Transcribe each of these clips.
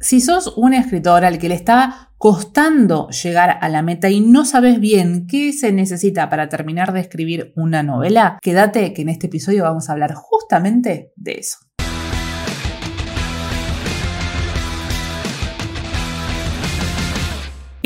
Si sos un escritor al que le está costando llegar a la meta y no sabes bien qué se necesita para terminar de escribir una novela, quédate que en este episodio vamos a hablar justamente de eso.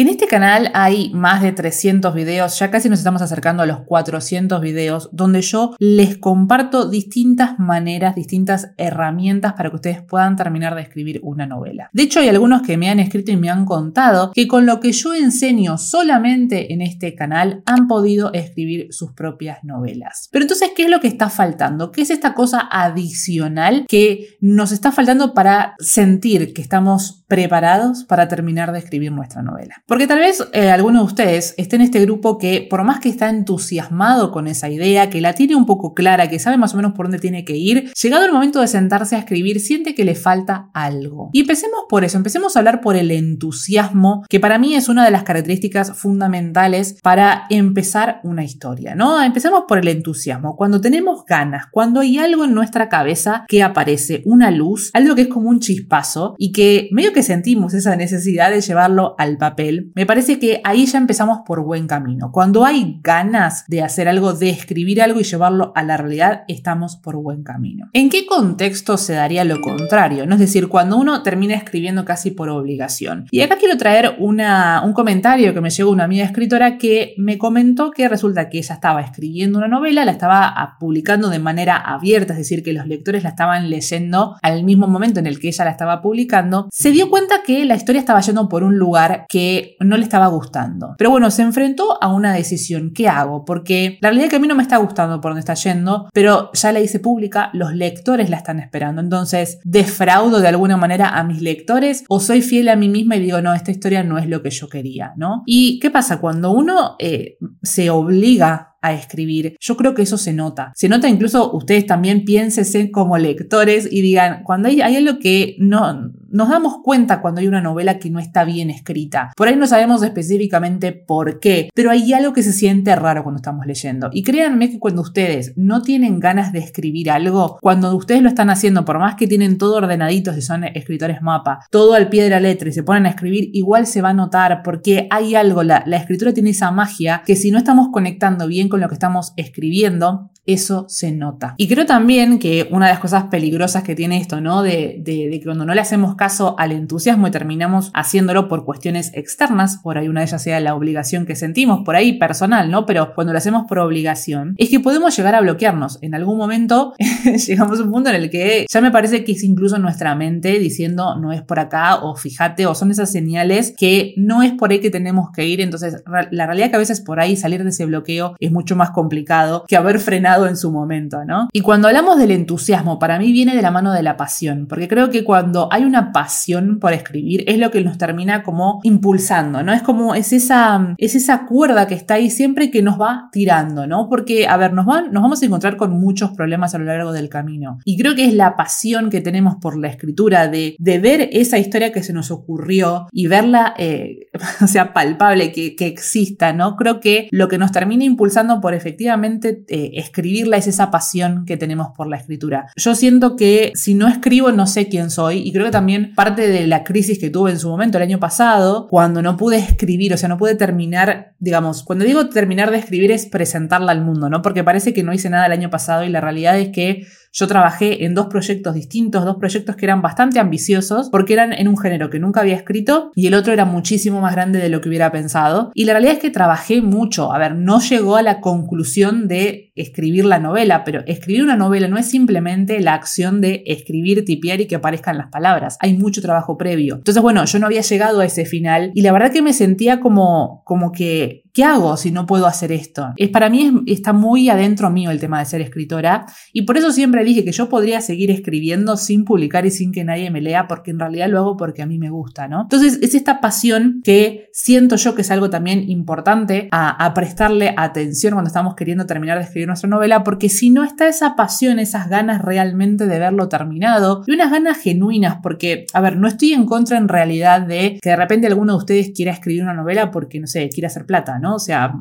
En este canal hay más de 300 videos, ya casi nos estamos acercando a los 400 videos, donde yo les comparto distintas maneras, distintas herramientas para que ustedes puedan terminar de escribir una novela. De hecho, hay algunos que me han escrito y me han contado que con lo que yo enseño solamente en este canal han podido escribir sus propias novelas. Pero entonces, ¿qué es lo que está faltando? ¿Qué es esta cosa adicional que nos está faltando para sentir que estamos preparados para terminar de escribir nuestra novela? Porque tal vez eh, alguno de ustedes esté en este grupo que por más que está entusiasmado con esa idea, que la tiene un poco clara, que sabe más o menos por dónde tiene que ir, llegado el momento de sentarse a escribir, siente que le falta algo. Y empecemos por eso, empecemos a hablar por el entusiasmo, que para mí es una de las características fundamentales para empezar una historia, ¿no? Empecemos por el entusiasmo. Cuando tenemos ganas, cuando hay algo en nuestra cabeza que aparece, una luz, algo que es como un chispazo y que medio que sentimos esa necesidad de llevarlo al papel me parece que ahí ya empezamos por buen camino. Cuando hay ganas de hacer algo, de escribir algo y llevarlo a la realidad, estamos por buen camino. ¿En qué contexto se daría lo contrario? Es decir, cuando uno termina escribiendo casi por obligación. Y acá quiero traer una, un comentario que me llegó una amiga escritora que me comentó que resulta que ella estaba escribiendo una novela, la estaba publicando de manera abierta, es decir, que los lectores la estaban leyendo al mismo momento en el que ella la estaba publicando, se dio cuenta que la historia estaba yendo por un lugar que no le estaba gustando. Pero bueno, se enfrentó a una decisión. ¿Qué hago? Porque la realidad es que a mí no me está gustando por donde está yendo, pero ya la hice pública, los lectores la están esperando. Entonces, ¿defraudo de alguna manera a mis lectores o soy fiel a mí misma y digo, no, esta historia no es lo que yo quería, ¿no? ¿Y qué pasa? Cuando uno eh, se obliga a escribir. Yo creo que eso se nota. Se nota incluso ustedes también piénsense como lectores y digan, cuando hay, hay algo que no, nos damos cuenta cuando hay una novela que no está bien escrita. Por ahí no sabemos específicamente por qué, pero hay algo que se siente raro cuando estamos leyendo. Y créanme que cuando ustedes no tienen ganas de escribir algo, cuando ustedes lo están haciendo, por más que tienen todo ordenadito, si son escritores mapa, todo al pie de la letra y se ponen a escribir, igual se va a notar porque hay algo, la, la escritura tiene esa magia que si no estamos conectando bien con lo que estamos escribiendo, eso se nota. Y creo también que una de las cosas peligrosas que tiene esto, ¿no? De, de, de, cuando no le hacemos caso al entusiasmo y terminamos haciéndolo por cuestiones externas, por ahí una de ellas sea la obligación que sentimos, por ahí personal, ¿no? Pero cuando lo hacemos por obligación, es que podemos llegar a bloquearnos. En algún momento llegamos a un punto en el que ya me parece que es incluso nuestra mente diciendo no es por acá o fíjate o son esas señales que no es por ahí que tenemos que ir. Entonces, la realidad que a veces por ahí salir de ese bloqueo es mucho más complicado que haber frenado en su momento, ¿no? Y cuando hablamos del entusiasmo, para mí viene de la mano de la pasión, porque creo que cuando hay una pasión por escribir es lo que nos termina como impulsando, ¿no? Es como, es esa, es esa cuerda que está ahí siempre que nos va tirando, ¿no? Porque, a ver, nos, van, nos vamos a encontrar con muchos problemas a lo largo del camino. Y creo que es la pasión que tenemos por la escritura, de, de ver esa historia que se nos ocurrió y verla, eh, o sea, palpable, que, que, exista, ¿no? Creo que lo que nos termina impulsando por efectivamente eh, escribir escribirla es esa pasión que tenemos por la escritura. Yo siento que si no escribo no sé quién soy y creo que también parte de la crisis que tuve en su momento el año pasado, cuando no pude escribir, o sea, no pude terminar, digamos, cuando digo terminar de escribir es presentarla al mundo, ¿no? Porque parece que no hice nada el año pasado y la realidad es que yo trabajé en dos proyectos distintos, dos proyectos que eran bastante ambiciosos porque eran en un género que nunca había escrito y el otro era muchísimo más grande de lo que hubiera pensado. Y la realidad es que trabajé mucho. A ver, no llegó a la conclusión de escribir la novela, pero escribir una novela no es simplemente la acción de escribir, tipear y que aparezcan las palabras. Hay mucho trabajo previo. Entonces, bueno, yo no había llegado a ese final y la verdad que me sentía como, como que ¿Qué hago si no puedo hacer esto? Es, para mí está muy adentro mío el tema de ser escritora y por eso siempre dije que yo podría seguir escribiendo sin publicar y sin que nadie me lea porque en realidad lo hago porque a mí me gusta, ¿no? Entonces es esta pasión que siento yo que es algo también importante a, a prestarle atención cuando estamos queriendo terminar de escribir nuestra novela porque si no está esa pasión, esas ganas realmente de verlo terminado y unas ganas genuinas porque, a ver, no estoy en contra en realidad de que de repente alguno de ustedes quiera escribir una novela porque, no sé, quiera hacer plata, ¿no? O sea,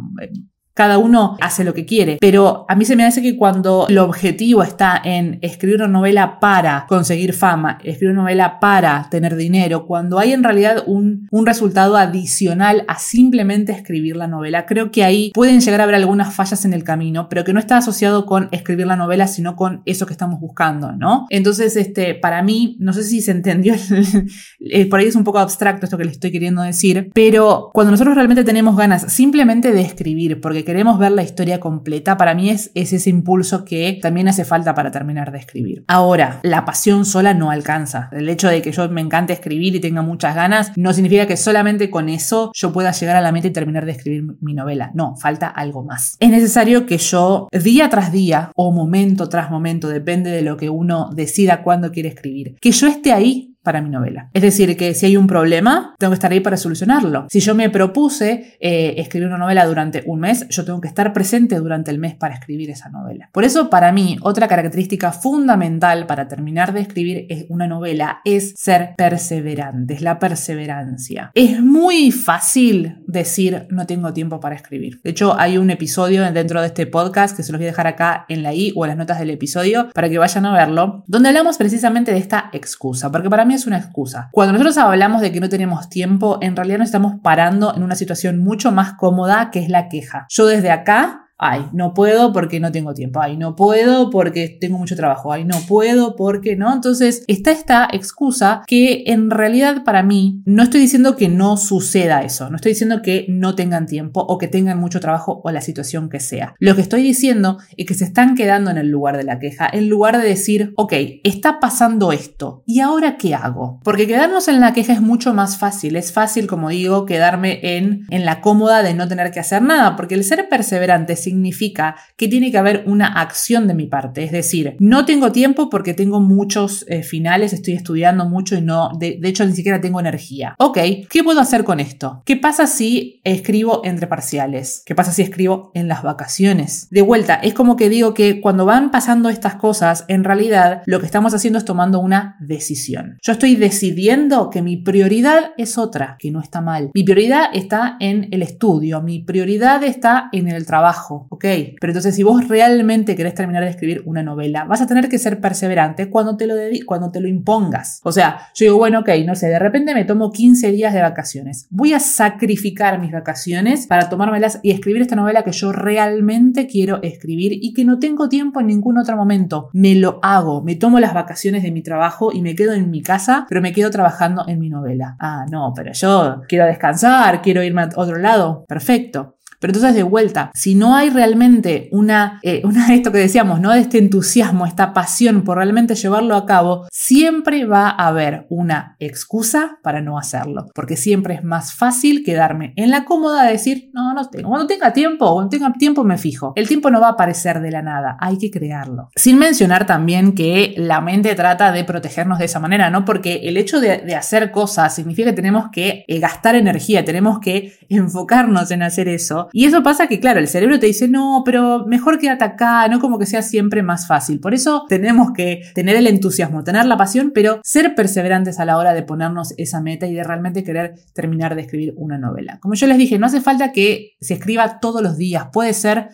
cada uno hace lo que quiere, pero a mí se me hace que cuando el objetivo está en escribir una novela para conseguir fama, escribir una novela para tener dinero, cuando hay en realidad un, un resultado adicional a simplemente escribir la novela, creo que ahí pueden llegar a haber algunas fallas en el camino, pero que no está asociado con escribir la novela, sino con eso que estamos buscando, ¿no? Entonces, este, para mí, no sé si se entendió, eh, por ahí es un poco abstracto esto que les estoy queriendo decir, pero cuando nosotros realmente tenemos ganas simplemente de escribir, porque queremos ver la historia completa, para mí es, es ese impulso que también hace falta para terminar de escribir. Ahora, la pasión sola no alcanza. El hecho de que yo me encante escribir y tenga muchas ganas no significa que solamente con eso yo pueda llegar a la meta y terminar de escribir mi novela. No, falta algo más. Es necesario que yo día tras día o momento tras momento, depende de lo que uno decida cuándo quiere escribir, que yo esté ahí para mi novela. Es decir, que si hay un problema, tengo que estar ahí para solucionarlo. Si yo me propuse eh, escribir una novela durante un mes, yo tengo que estar presente durante el mes para escribir esa novela. Por eso, para mí, otra característica fundamental para terminar de escribir una novela es ser perseverante, es la perseverancia. Es muy fácil decir no tengo tiempo para escribir. De hecho, hay un episodio dentro de este podcast que se los voy a dejar acá en la i o en las notas del episodio para que vayan a verlo, donde hablamos precisamente de esta excusa, porque para mí es una excusa. Cuando nosotros hablamos de que no tenemos tiempo, en realidad nos estamos parando en una situación mucho más cómoda que es la queja. Yo desde acá ay, no puedo porque no tengo tiempo, ay, no puedo porque tengo mucho trabajo, ay, no puedo porque no. Entonces está esta excusa que en realidad para mí no estoy diciendo que no suceda eso, no estoy diciendo que no tengan tiempo o que tengan mucho trabajo o la situación que sea. Lo que estoy diciendo es que se están quedando en el lugar de la queja, en lugar de decir, ok, está pasando esto, ¿y ahora qué hago? Porque quedarnos en la queja es mucho más fácil, es fácil, como digo, quedarme en, en la cómoda de no tener que hacer nada, porque el ser perseverante significa que tiene que haber una acción de mi parte. Es decir, no tengo tiempo porque tengo muchos eh, finales, estoy estudiando mucho y no, de, de, hecho ni siquiera tengo energía. Ok, ¿qué puedo hacer con esto? ¿Qué pasa si escribo entre parciales? ¿Qué pasa si escribo en las vacaciones? De vuelta, es como que digo que cuando van pasando estas cosas, en realidad lo que estamos haciendo es tomando una decisión. Yo estoy decidiendo que mi prioridad es otra, que no está mal. Mi prioridad está en el estudio, mi prioridad está en el trabajo, ¿ok? Pero entonces si vos realmente querés terminar de escribir una novela, vas a tener que ser perseverante cuando te lo, cuando te lo impongas. O sea, yo digo, bueno, ok, no sé, de repente me tomo 15 días de vacaciones. Voy a sacrificar mis vacaciones para tomármelas y escribir esta novela que yo realmente quiero escribir y que no tengo tiempo en ningún otro momento. Me lo hago, me tomo las vacaciones de mi trabajo y me quedo en mi casa, pero me quedo trabajando en mi novela. Ah, no, pero yo quiero descansar, quiero irme a otro lado. Perfecto. Pero entonces de vuelta, si no hay realmente una, eh, una esto que decíamos, ¿no? De este entusiasmo, esta pasión por realmente llevarlo a cabo, siempre va a haber una excusa para no hacerlo. Porque siempre es más fácil quedarme en la cómoda de decir, no, no tengo. Cuando tenga tiempo, cuando tenga tiempo me fijo. El tiempo no va a aparecer de la nada, hay que crearlo. Sin mencionar también que la mente trata de protegernos de esa manera, ¿no? Porque el hecho de, de hacer cosas significa que tenemos que eh, gastar energía, tenemos que enfocarnos en hacer eso y eso pasa que, claro, el cerebro te dice, no, pero mejor quédate acá, no como que sea siempre más fácil. Por eso tenemos que tener el entusiasmo, tener la pasión, pero ser perseverantes a la hora de ponernos esa meta y de realmente querer terminar de escribir una novela. Como yo les dije, no hace falta que se escriba todos los días, puede ser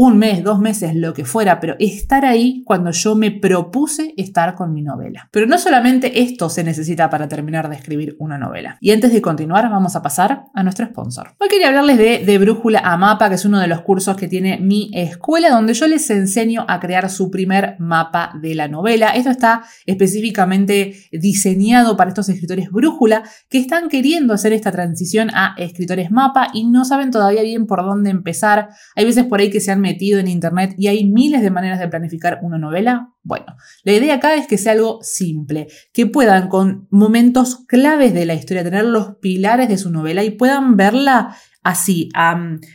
un mes, dos meses, lo que fuera, pero estar ahí cuando yo me propuse estar con mi novela. Pero no solamente esto se necesita para terminar de escribir una novela. Y antes de continuar, vamos a pasar a nuestro sponsor. Hoy quería hablarles de, de Brújula a Mapa, que es uno de los cursos que tiene mi escuela, donde yo les enseño a crear su primer mapa de la novela. Esto está específicamente diseñado para estos escritores Brújula que están queriendo hacer esta transición a escritores mapa y no saben todavía bien por dónde empezar. Hay veces por ahí que se han metido en Internet y hay miles de maneras de planificar una novela? Bueno, la idea acá es que sea algo simple, que puedan con momentos claves de la historia tener los pilares de su novela y puedan verla así,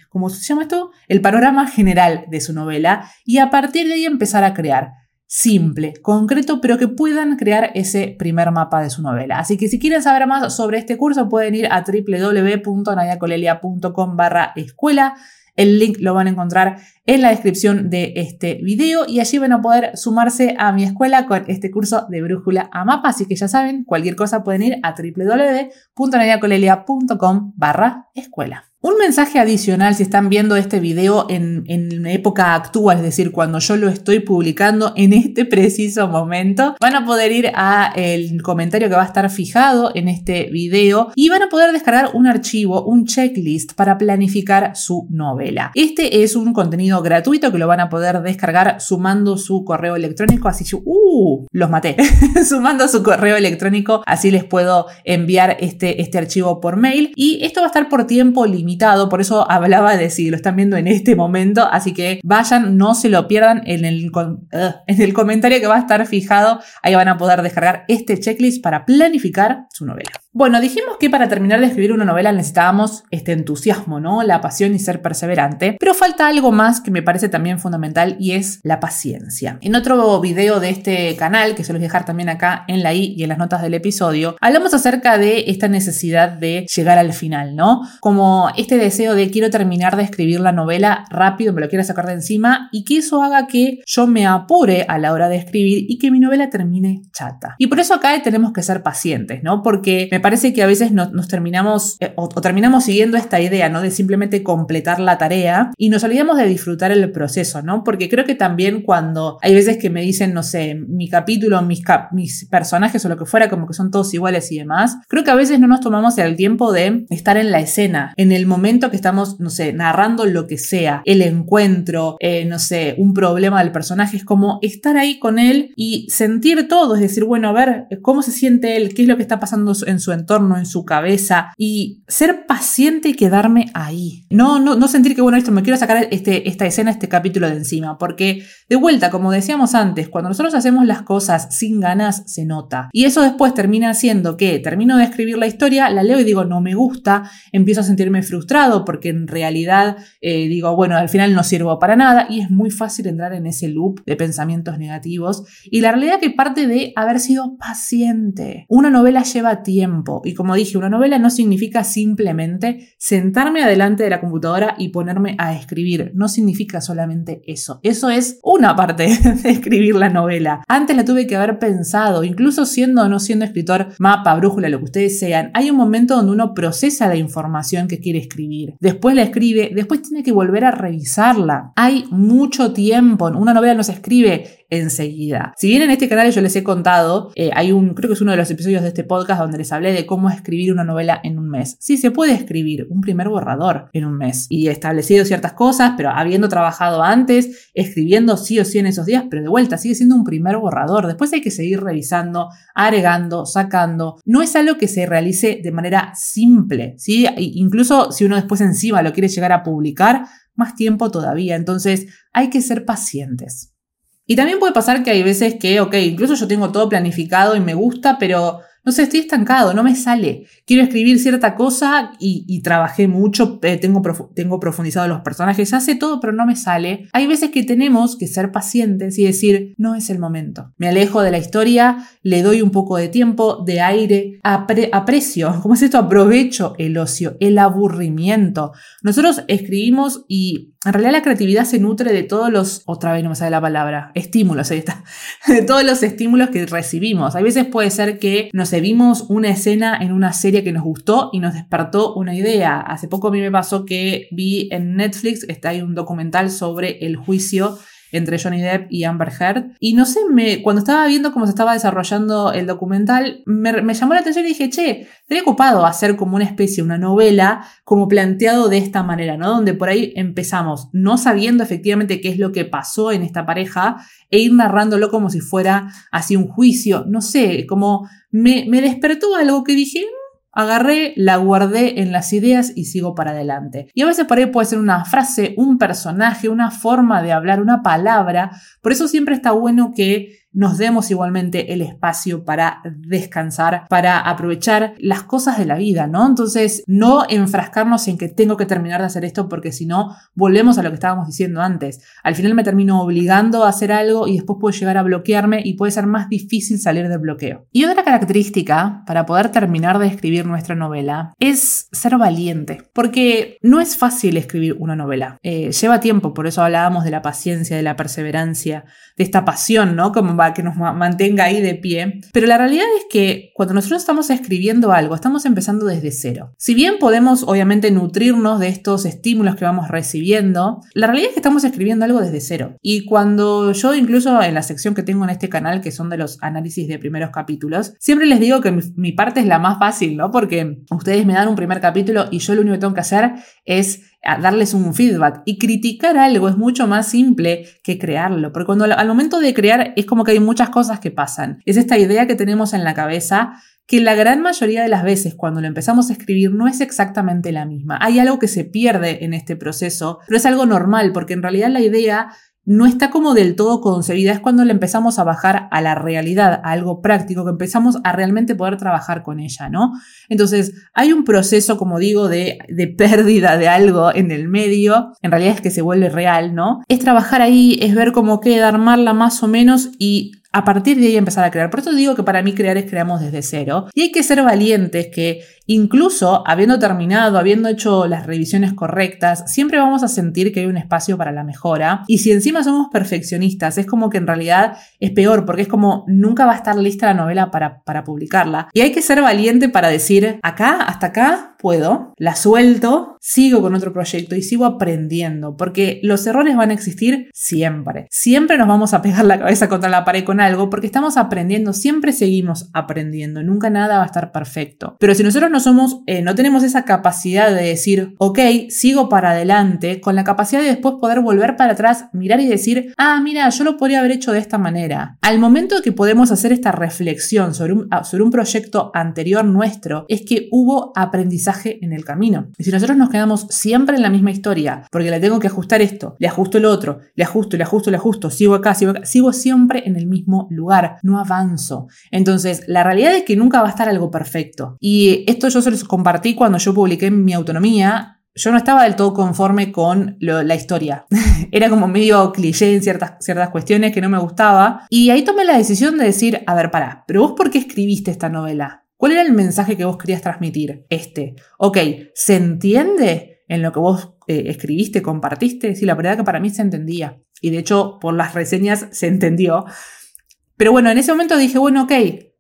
¿cómo se llama esto? El panorama general de su novela y a partir de ahí empezar a crear simple, concreto, pero que puedan crear ese primer mapa de su novela. Así que si quieren saber más sobre este curso pueden ir a www.nadiacolelia.com barra escuela el link lo van a encontrar en la descripción de este video y allí van a poder sumarse a mi escuela con este curso de brújula a mapa. Así que ya saben, cualquier cosa pueden ir a www.nadiacolelia.com barra escuela. Un mensaje adicional, si están viendo este video en, en época actual, es decir, cuando yo lo estoy publicando en este preciso momento, van a poder ir a el comentario que va a estar fijado en este video y van a poder descargar un archivo, un checklist para planificar su novela. Este es un contenido gratuito que lo van a poder descargar sumando su correo electrónico, así yo, uh, los maté, sumando su correo electrónico, así les puedo enviar este, este archivo por mail y esto va a estar por tiempo limitado por eso hablaba de si lo están viendo en este momento, así que vayan, no se lo pierdan en el, en el comentario que va a estar fijado, ahí van a poder descargar este checklist para planificar su novela. Bueno, dijimos que para terminar de escribir una novela necesitábamos este entusiasmo, ¿no? La pasión y ser perseverante, pero falta algo más que me parece también fundamental y es la paciencia. En otro video de este canal, que se los voy a dejar también acá en la i y en las notas del episodio, hablamos acerca de esta necesidad de llegar al final, ¿no? Como este deseo de quiero terminar de escribir la novela rápido, me lo quiero sacar de encima y que eso haga que yo me apure a la hora de escribir y que mi novela termine chata. Y por eso acá tenemos que ser pacientes, ¿no? Porque me parece que a veces nos terminamos eh, o, terminamos siguiendo esta idea, ¿no? De simplemente completar la tarea y nos olvidamos de disfrutar el proceso, ¿no? Porque creo que también cuando hay veces que me dicen, no sé, mi capítulo, mis, mis personajes o lo que fuera, como que son todos iguales y demás, creo que a veces no nos tomamos el tiempo de estar en la escena, en el momento que estamos, no sé, narrando lo que sea, el encuentro, eh, no sé, un problema del personaje, es como estar ahí con él y sentir todo, es decir, bueno, a ver cómo se siente él, qué es lo que está pasando en entorno, en su cabeza y ser paciente y quedarme ahí. No, no, no sentir que, bueno, esto me quiero sacar este, esta escena, este capítulo de encima, porque de vuelta, como decíamos antes, cuando nosotros hacemos las cosas sin ganas, se nota. Y eso después termina haciendo que termino de escribir la historia, la leo y digo, no me gusta, empiezo a sentirme frustrado porque en realidad eh, digo, bueno, al final no sirvo para nada y es muy fácil entrar en ese loop de pensamientos negativos. Y la realidad que parte de haber sido paciente. Una novela lleva tiempo y como dije, una novela no significa simplemente sentarme adelante de la computadora y ponerme a escribir. No significa solamente eso. Eso es una parte de escribir la novela. Antes la tuve que haber pensado, incluso siendo o no siendo escritor, mapa, brújula, lo que ustedes sean. Hay un momento donde uno procesa la información que quiere escribir. Después la escribe, después tiene que volver a revisarla. Hay mucho tiempo. Una novela no se escribe enseguida. Si bien en este canal yo les he contado, eh, hay un, creo que es uno de los episodios de este podcast donde les hablé de cómo escribir una novela en un mes. Sí, se puede escribir un primer borrador en un mes y establecido ciertas cosas, pero habiendo trabajado antes, escribiendo sí o sí en esos días, pero de vuelta sigue siendo un primer borrador. Después hay que seguir revisando, agregando, sacando. No es algo que se realice de manera simple, ¿sí? Incluso si uno después encima lo quiere llegar a publicar, más tiempo todavía. Entonces hay que ser pacientes. Y también puede pasar que hay veces que, ok, incluso yo tengo todo planificado y me gusta, pero no sé, estoy estancado, no me sale. Quiero escribir cierta cosa y, trabajé mucho, eh, tengo, tengo profundizado los personajes, hace todo, pero no me sale. Hay veces que tenemos que ser pacientes y decir, no es el momento. Me alejo de la historia, le doy un poco de tiempo, de aire, aprecio, ¿cómo es esto? Aprovecho el ocio, el aburrimiento. Nosotros escribimos y en realidad la creatividad se nutre de todos los, otra vez no me sale la palabra, estímulos, ahí está, de todos los estímulos que recibimos. A veces puede ser que nos vimos una escena en una serie que nos gustó y nos despertó una idea. Hace poco a mí me pasó que vi en Netflix, está ahí un documental sobre el juicio entre Johnny Depp y Amber Heard. Y no sé, me, cuando estaba viendo cómo se estaba desarrollando el documental, me, llamó la atención y dije, che, estaría ocupado hacer como una especie, una novela, como planteado de esta manera, ¿no? Donde por ahí empezamos no sabiendo efectivamente qué es lo que pasó en esta pareja e ir narrándolo como si fuera así un juicio. No sé, como me, me despertó algo que dije, Agarré, la guardé en las ideas y sigo para adelante. Y a veces por ahí puede ser una frase, un personaje, una forma de hablar, una palabra. Por eso siempre está bueno que nos demos igualmente el espacio para descansar, para aprovechar las cosas de la vida, ¿no? Entonces, no enfrascarnos en que tengo que terminar de hacer esto porque si no, volvemos a lo que estábamos diciendo antes. Al final me termino obligando a hacer algo y después puedo llegar a bloquearme y puede ser más difícil salir del bloqueo. Y otra característica para poder terminar de escribir nuestra novela es ser valiente, porque no es fácil escribir una novela. Eh, lleva tiempo, por eso hablábamos de la paciencia, de la perseverancia, de esta pasión, ¿no? Como que nos mantenga ahí de pie. Pero la realidad es que cuando nosotros estamos escribiendo algo, estamos empezando desde cero. Si bien podemos obviamente nutrirnos de estos estímulos que vamos recibiendo, la realidad es que estamos escribiendo algo desde cero. Y cuando yo incluso en la sección que tengo en este canal, que son de los análisis de primeros capítulos, siempre les digo que mi, mi parte es la más fácil, ¿no? Porque ustedes me dan un primer capítulo y yo lo único que tengo que hacer es darles un feedback. Y criticar algo es mucho más simple que crearlo, porque cuando al momento de crear es como que hay muchas cosas que pasan. Es esta idea que tenemos en la cabeza que la gran mayoría de las veces cuando lo empezamos a escribir no es exactamente la misma. Hay algo que se pierde en este proceso, pero es algo normal porque en realidad la idea no está como del todo concebida, es cuando le empezamos a bajar a la realidad, a algo práctico, que empezamos a realmente poder trabajar con ella, ¿no? Entonces, hay un proceso, como digo, de, de pérdida de algo en el medio, en realidad es que se vuelve real, ¿no? Es trabajar ahí, es ver cómo queda, armarla más o menos y a partir de ahí empezar a crear. Por eso digo que para mí crear es creamos desde cero. Y hay que ser valientes que incluso habiendo terminado, habiendo hecho las revisiones correctas, siempre vamos a sentir que hay un espacio para la mejora. Y si encima somos perfeccionistas, es como que en realidad es peor, porque es como nunca va a estar lista la novela para, para publicarla. Y hay que ser valiente para decir, acá, hasta acá, puedo, la suelto, sigo con otro proyecto y sigo aprendiendo, porque los errores van a existir siempre. Siempre nos vamos a pegar la cabeza contra la pared con algo porque estamos aprendiendo, siempre seguimos aprendiendo, nunca nada va a estar perfecto. Pero si nosotros no somos, eh, no tenemos esa capacidad de decir, ok, sigo para adelante, con la capacidad de después poder volver para atrás, mirar y decir, ah, mira, yo lo podría haber hecho de esta manera. Al momento que podemos hacer esta reflexión sobre un, ah, sobre un proyecto anterior nuestro, es que hubo aprendizaje en el camino. Y si nosotros nos quedamos siempre en la misma historia, porque le tengo que ajustar esto, le ajusto el otro, le ajusto, le ajusto, le ajusto, sigo acá, sigo acá, sigo siempre en el mismo lugar, no avanzo. Entonces, la realidad es que nunca va a estar algo perfecto. Y esto yo se los compartí cuando yo publiqué mi autonomía yo no estaba del todo conforme con la historia. Era como medio cliché en ciertas, ciertas cuestiones que no me gustaba. Y ahí tomé la decisión de decir, a ver, pará, pero vos por qué escribiste esta novela? ¿Cuál era el mensaje que vos querías transmitir? Este. Ok, ¿se entiende en lo que vos eh, escribiste, compartiste? Sí, la verdad que para mí se entendía. Y de hecho, por las reseñas se entendió. Pero bueno, en ese momento dije, bueno, ok,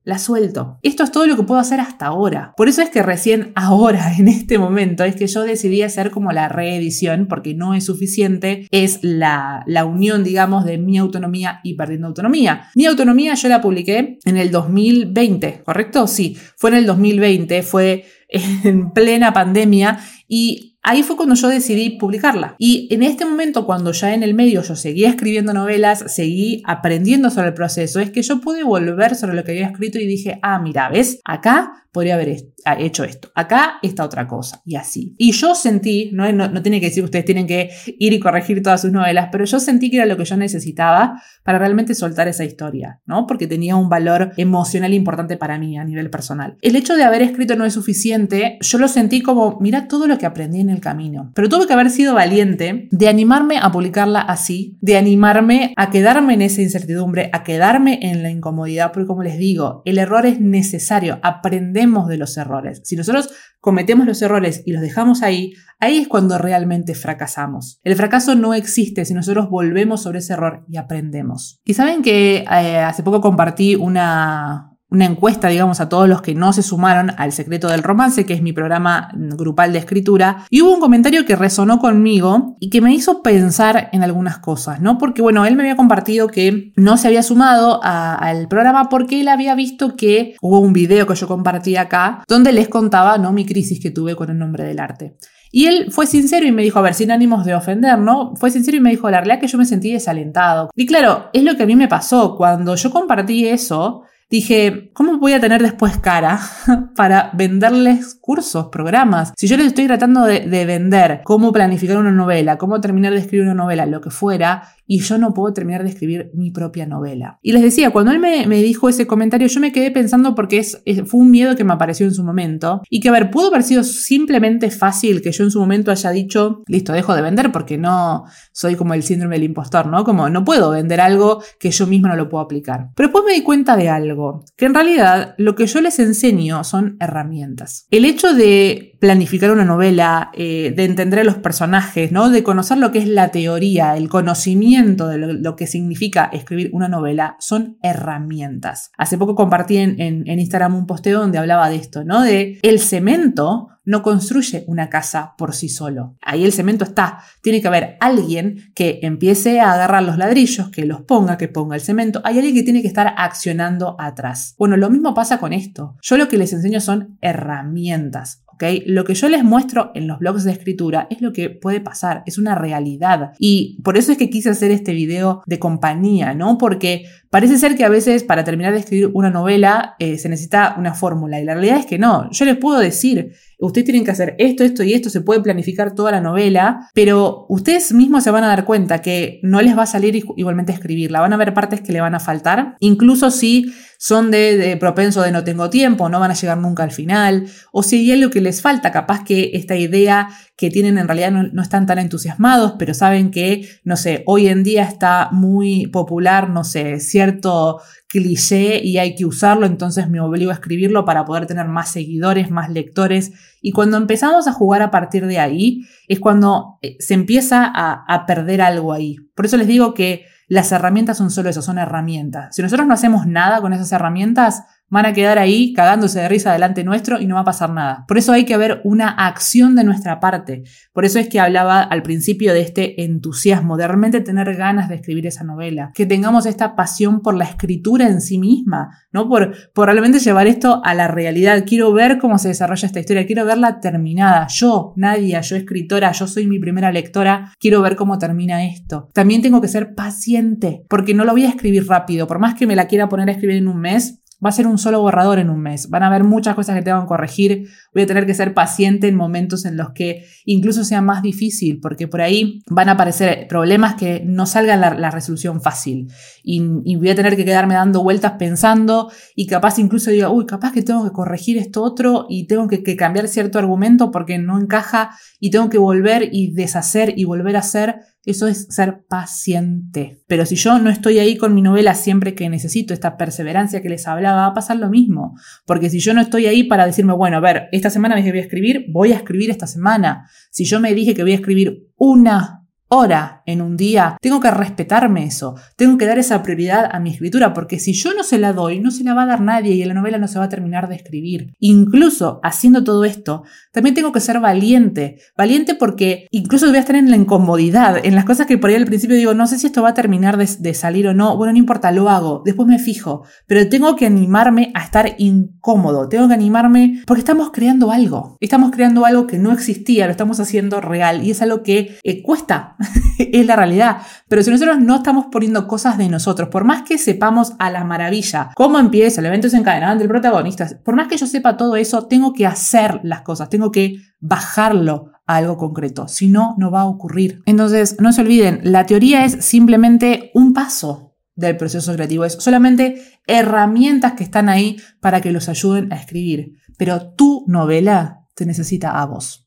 la suelto. Esto es todo lo que puedo hacer hasta ahora. Por eso es que recién ahora, en este momento, es que yo decidí hacer como la reedición, porque no es suficiente, es la, la unión, digamos, de mi autonomía y perdiendo autonomía. Mi autonomía yo la publiqué en el 2020, ¿correcto? Sí, fue en el 2020, fue en plena pandemia y Ahí fue cuando yo decidí publicarla. Y en este momento, cuando ya en el medio yo seguía escribiendo novelas, seguí aprendiendo sobre el proceso, es que yo pude volver sobre lo que había escrito y dije, ah, mira, ¿ves? Acá podría haber hecho esto. Acá está otra cosa. Y así. Y yo sentí, no, no, tiene que decir que ustedes tienen que ir y corregir todas sus novelas, pero yo sentí que era lo que yo necesitaba para realmente soltar esa historia, ¿no? Porque tenía un valor emocional importante para mí a nivel personal. El hecho de haber escrito no es suficiente, yo lo sentí como, mira todo lo que aprendí en camino. Pero tuve que haber sido valiente de animarme a publicarla así, de animarme a quedarme en esa incertidumbre, a quedarme en la incomodidad, porque como les digo, el error es necesario, aprender de los errores. Si nosotros cometemos los errores y los dejamos ahí, ahí es cuando realmente fracasamos. El fracaso no existe si nosotros volvemos sobre ese error y aprendemos. Y saben que eh, hace poco compartí una, una encuesta, digamos, a todos los que no se sumaron al Secreto del Romance, que es mi programa grupal de escritura, y hubo un comentario que resonó conmigo y que me hizo pensar en algunas cosas, ¿no? Porque, bueno, él me había compartido que no se había sumado al programa porque él había visto que hubo un video que yo compartí acá donde les contaba, ¿no? Mi crisis que tuve con el nombre del arte. Y él fue sincero y me dijo, a ver, sin ánimos de ofender, ¿no? Fue sincero y me dijo, la realidad es que yo me sentí desalentado. Y claro, es lo que a mí me pasó. Cuando yo compartí eso, dije, ¿cómo voy a tener después cara para venderles cursos, programas? Si yo les estoy tratando de, de, vender cómo planificar una novela, cómo terminar de escribir una novela, lo que fuera, y yo no puedo terminar de escribir mi propia novela. Y les decía, cuando él me, dijo ese comentario, yo me quedé pensando porque es, fue un miedo que me apareció en su momento y que, a ver, pudo haber sido simplemente fácil que yo en su momento haya dicho, listo, dejo de vender porque no soy como el síndrome del impostor, ¿no? Como no puedo vender algo que yo misma no lo puedo aplicar. Pero después me di cuenta de algo, que en realidad lo que yo les enseño son herramientas. El hecho de planificar una novela, eh, de entender a los personajes, ¿no? De conocer lo que es la teoría, el conocimiento, de lo, que significa escribir una novela son herramientas. Hace poco compartí en, en Instagram un posteo donde hablaba de esto, ¿no? De el cemento no construye una casa por sí solo. Ahí el cemento está. Tiene que haber alguien que empiece a agarrar los ladrillos, que los ponga, que ponga el cemento. Hay alguien que tiene que estar accionando atrás. Bueno, lo mismo pasa con esto. Yo lo que les enseño son herramientas. Lo que yo les muestro en los blogs de escritura es lo que puede pasar, es una realidad. Y por eso es que quise hacer este video de compañía, ¿no? Porque parece ser que a veces para terminar de escribir una novela eh, se necesita una fórmula y la realidad es que no. Yo les puedo decir, ustedes tienen que hacer esto, esto y esto, se puede planificar toda la novela, pero ustedes mismos se van a dar cuenta que no les va a salir igualmente escribirla, van a haber partes que le van a faltar, incluso si son de, propenso de no tengo tiempo, no van a llegar nunca al final, o si hay algo que les falta, capaz que esta idea que tienen en realidad no, están tan entusiasmados, pero saben que, no sé, hoy en día está muy popular, no sé, cierto cliché y hay que usarlo, entonces me obligo a escribirlo para poder tener más seguidores, más lectores. Y cuando empezamos a jugar a partir de ahí, es cuando eh, se empieza a, a perder algo ahí. Por eso les digo que las herramientas son solo eso, son herramientas. Si nosotros no hacemos nada con esas herramientas, van a quedar ahí cagándose de risa delante nuestro y no va a pasar nada. Por eso hay que haber una acción de nuestra parte. Por eso es que hablaba al principio de este entusiasmo, de realmente tener ganas de escribir esa novela, que tengamos esta pasión por la escritura en sí misma, ¿no? Por, por realmente llevar esto a la realidad. Quiero ver cómo se desarrolla esta historia, quiero verla terminada. Yo, Nadia, yo escritora, yo soy mi primera lectora, quiero ver cómo termina esto. También tengo que ser paciente, porque no lo voy a escribir rápido, por más que me la quiera poner a escribir en un mes, va a ser un solo borrador en un mes. Van a haber muchas cosas que tengo que corregir. Voy a tener que ser paciente en momentos en los que incluso sea más difícil, porque por ahí van a aparecer problemas que no salgan la, resolución fácil. Y, voy a tener que quedarme dando vueltas pensando y capaz incluso diga, uy, capaz que tengo que corregir esto otro y tengo que cambiar cierto argumento porque no encaja y tengo que volver y deshacer y volver a hacer eso es ser paciente. Pero si yo no estoy ahí con mi novela siempre que necesito esta perseverancia que les hablaba, va a pasar lo mismo. Porque si yo no estoy ahí para decirme, bueno, a ver, esta semana me dije que voy a escribir, voy a escribir esta semana. Si yo me dije que voy a escribir una hora en un día, tengo que respetarme eso, tengo que dar esa prioridad a mi escritura, porque si yo no se la doy, no se la va a dar nadie y la novela no se va a terminar de escribir. Incluso haciendo todo esto, también tengo que ser valiente, valiente porque incluso voy a estar en la incomodidad, en las cosas que por ahí al principio digo, no sé si esto va a terminar de, de salir o no, bueno, no importa, lo hago, después me fijo, pero tengo que animarme a estar incómodo, tengo que animarme porque estamos creando algo, estamos creando algo que no existía, lo estamos haciendo real y es algo que eh, cuesta es la realidad. Pero si nosotros no estamos poniendo cosas de nosotros, por más que sepamos a la maravilla cómo empieza el evento desencadenante, el protagonista, por más que yo sepa todo eso, tengo que hacer las cosas, tengo que bajarlo a algo concreto. Si no, no va a ocurrir. Entonces, no se olviden, la teoría es simplemente un paso del proceso creativo, es solamente herramientas que están ahí para que los ayuden a escribir. Pero tu novela te necesita a vos.